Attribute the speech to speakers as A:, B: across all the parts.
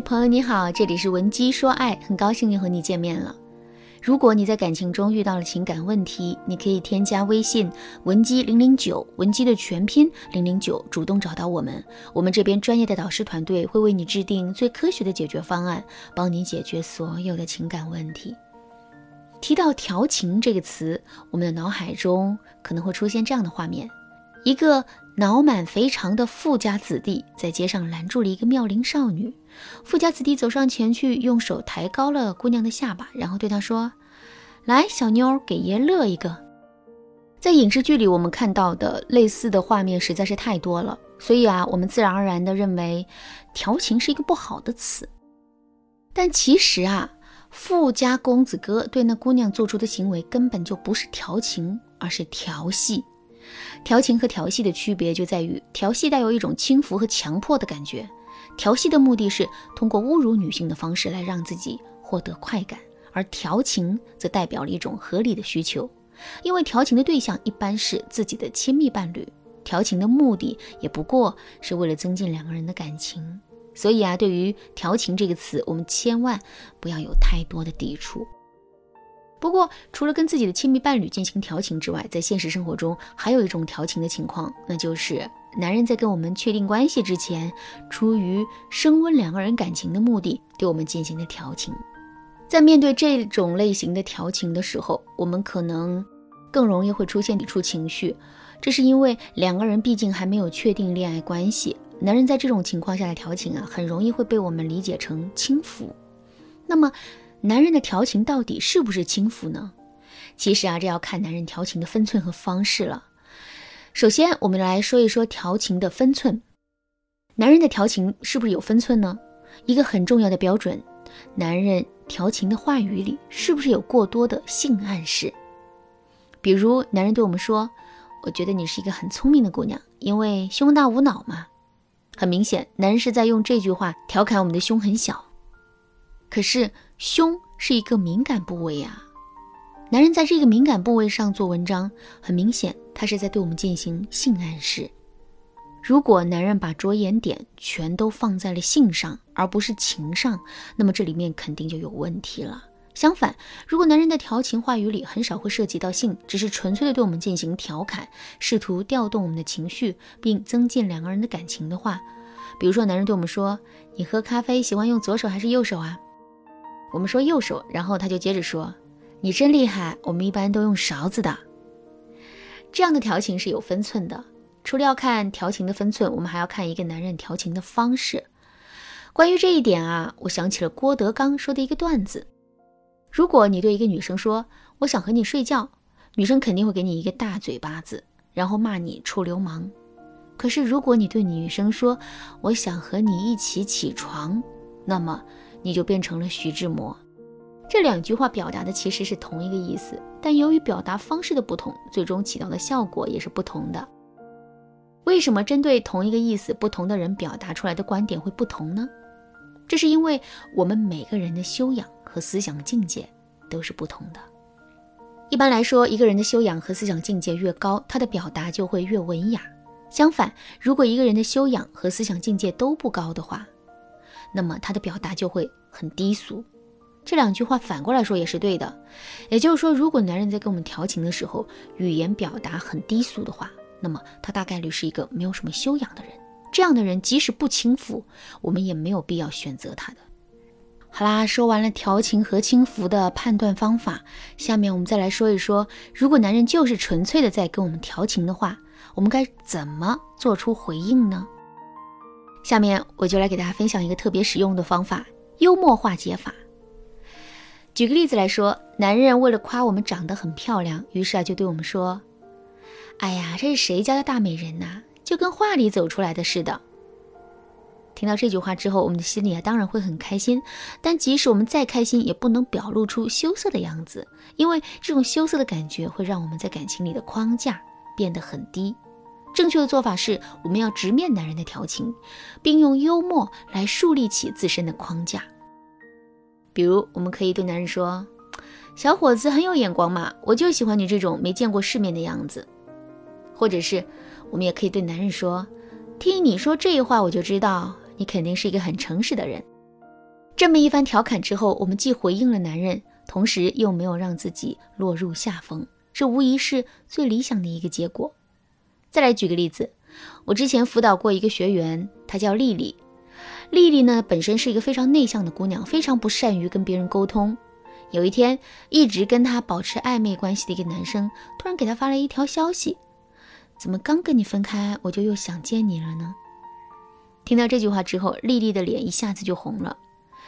A: 朋友你好，这里是文姬说爱，很高兴又和你见面了。如果你在感情中遇到了情感问题，你可以添加微信文姬零零九，文姬的全拼零零九，主动找到我们，我们这边专业的导师团队会为你制定最科学的解决方案，帮你解决所有的情感问题。提到调情这个词，我们的脑海中可能会出现这样的画面：一个脑满肥肠的富家子弟在街上拦住了一个妙龄少女。富家子弟走上前去，用手抬高了姑娘的下巴，然后对她说：“来，小妞，给爷乐一个。”在影视剧里，我们看到的类似的画面实在是太多了，所以啊，我们自然而然地认为调情是一个不好的词。但其实啊，富家公子哥对那姑娘做出的行为根本就不是调情，而是调戏。调情和调戏的区别就在于，调戏带有一种轻浮和强迫的感觉。调戏的目的是通过侮辱女性的方式来让自己获得快感，而调情则代表了一种合理的需求，因为调情的对象一般是自己的亲密伴侣，调情的目的也不过是为了增进两个人的感情。所以啊，对于调情这个词，我们千万不要有太多的抵触。不过，除了跟自己的亲密伴侣进行调情之外，在现实生活中还有一种调情的情况，那就是男人在跟我们确定关系之前，出于升温两个人感情的目的，对我们进行的调情。在面对这种类型的调情的时候，我们可能更容易会出现抵触情绪，这是因为两个人毕竟还没有确定恋爱关系，男人在这种情况下的调情啊，很容易会被我们理解成轻浮。那么，男人的调情到底是不是轻浮呢？其实啊，这要看男人调情的分寸和方式了。首先，我们来说一说调情的分寸。男人的调情是不是有分寸呢？一个很重要的标准，男人调情的话语里是不是有过多的性暗示？比如，男人对我们说：“我觉得你是一个很聪明的姑娘，因为胸大无脑嘛。”很明显，男人是在用这句话调侃我们的胸很小。可是胸是一个敏感部位呀，男人在这个敏感部位上做文章，很明显他是在对我们进行性暗示。如果男人把着眼点全都放在了性上，而不是情上，那么这里面肯定就有问题了。相反，如果男人的调情话语里很少会涉及到性，只是纯粹的对我们进行调侃，试图调动我们的情绪，并增进两个人的感情的话，比如说男人对我们说：“你喝咖啡喜欢用左手还是右手啊？”我们说右手，然后他就接着说：“你真厉害，我们一般都用勺子的。”这样的调情是有分寸的。除了要看调情的分寸，我们还要看一个男人调情的方式。关于这一点啊，我想起了郭德纲说的一个段子：如果你对一个女生说“我想和你睡觉”，女生肯定会给你一个大嘴巴子，然后骂你臭流氓。可是如果你对女生说“我想和你一起起床”，那么你就变成了徐志摩。这两句话表达的其实是同一个意思，但由于表达方式的不同，最终起到的效果也是不同的。为什么针对同一个意思，不同的人表达出来的观点会不同呢？这是因为我们每个人的修养和思想境界都是不同的。一般来说，一个人的修养和思想境界越高，他的表达就会越文雅。相反，如果一个人的修养和思想境界都不高的话，那么他的表达就会很低俗。这两句话反过来说也是对的。也就是说，如果男人在跟我们调情的时候，语言表达很低俗的话，那么他大概率是一个没有什么修养的人。这样的人即使不轻浮，我们也没有必要选择他的。好啦，说完了调情和轻浮的判断方法，下面我们再来说一说，如果男人就是纯粹的在跟我们调情的话，我们该怎么做出回应呢？下面我就来给大家分享一个特别实用的方法——幽默化解法。举个例子来说，男人为了夸我们长得很漂亮，于是啊就对我们说：“哎呀，这是谁家的大美人呐？就跟画里走出来的似的。”听到这句话之后，我们的心里啊当然会很开心，但即使我们再开心，也不能表露出羞涩的样子，因为这种羞涩的感觉会让我们在感情里的框架变得很低。正确的做法是，我们要直面男人的调情，并用幽默来树立起自身的框架。比如，我们可以对男人说：“小伙子很有眼光嘛，我就喜欢你这种没见过世面的样子。”或者是，我们也可以对男人说：“听你说这话，我就知道你肯定是一个很诚实的人。”这么一番调侃之后，我们既回应了男人，同时又没有让自己落入下风，这无疑是最理想的一个结果。再来举个例子，我之前辅导过一个学员，她叫丽丽。丽丽呢，本身是一个非常内向的姑娘，非常不善于跟别人沟通。有一天，一直跟她保持暧昧关系的一个男生，突然给她发了一条消息：“怎么刚跟你分开，我就又想见你了呢？”听到这句话之后，丽丽的脸一下子就红了。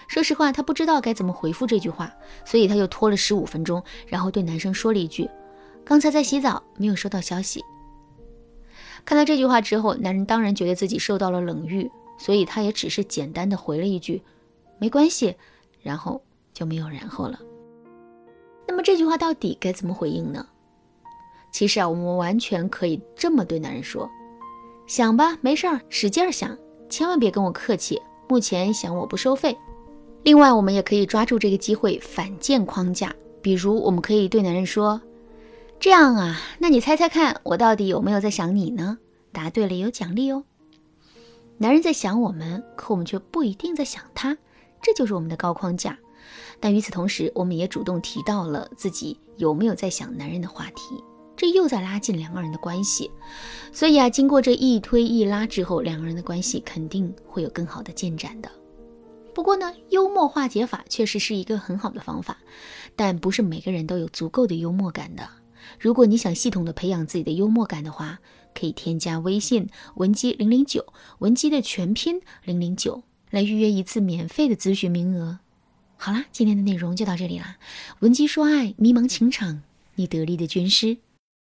A: 说实话，她不知道该怎么回复这句话，所以她又拖了十五分钟，然后对男生说了一句：“刚才在洗澡，没有收到消息。”看到这句话之后，男人当然觉得自己受到了冷遇。所以他也只是简单的回了一句“没关系”，然后就没有然后了。那么这句话到底该怎么回应呢？其实啊，我们完全可以这么对男人说：“想吧，没事儿，使劲想，千万别跟我客气。目前想我不收费。”另外，我们也可以抓住这个机会反建框架，比如我们可以对男人说：“这样啊，那你猜猜看，我到底有没有在想你呢？答对了有奖励哦。”男人在想我们，可我们却不一定在想他，这就是我们的高框架。但与此同时，我们也主动提到了自己有没有在想男人的话题，这又在拉近两个人的关系。所以啊，经过这一推一拉之后，两个人的关系肯定会有更好的进展的。不过呢，幽默化解法确实是一个很好的方法，但不是每个人都有足够的幽默感的。如果你想系统的培养自己的幽默感的话，可以添加微信文姬零零九，文姬的全拼零零九，来预约一次免费的咨询名额。好啦，今天的内容就到这里啦。文姬说爱，迷茫情场，你得力的军师。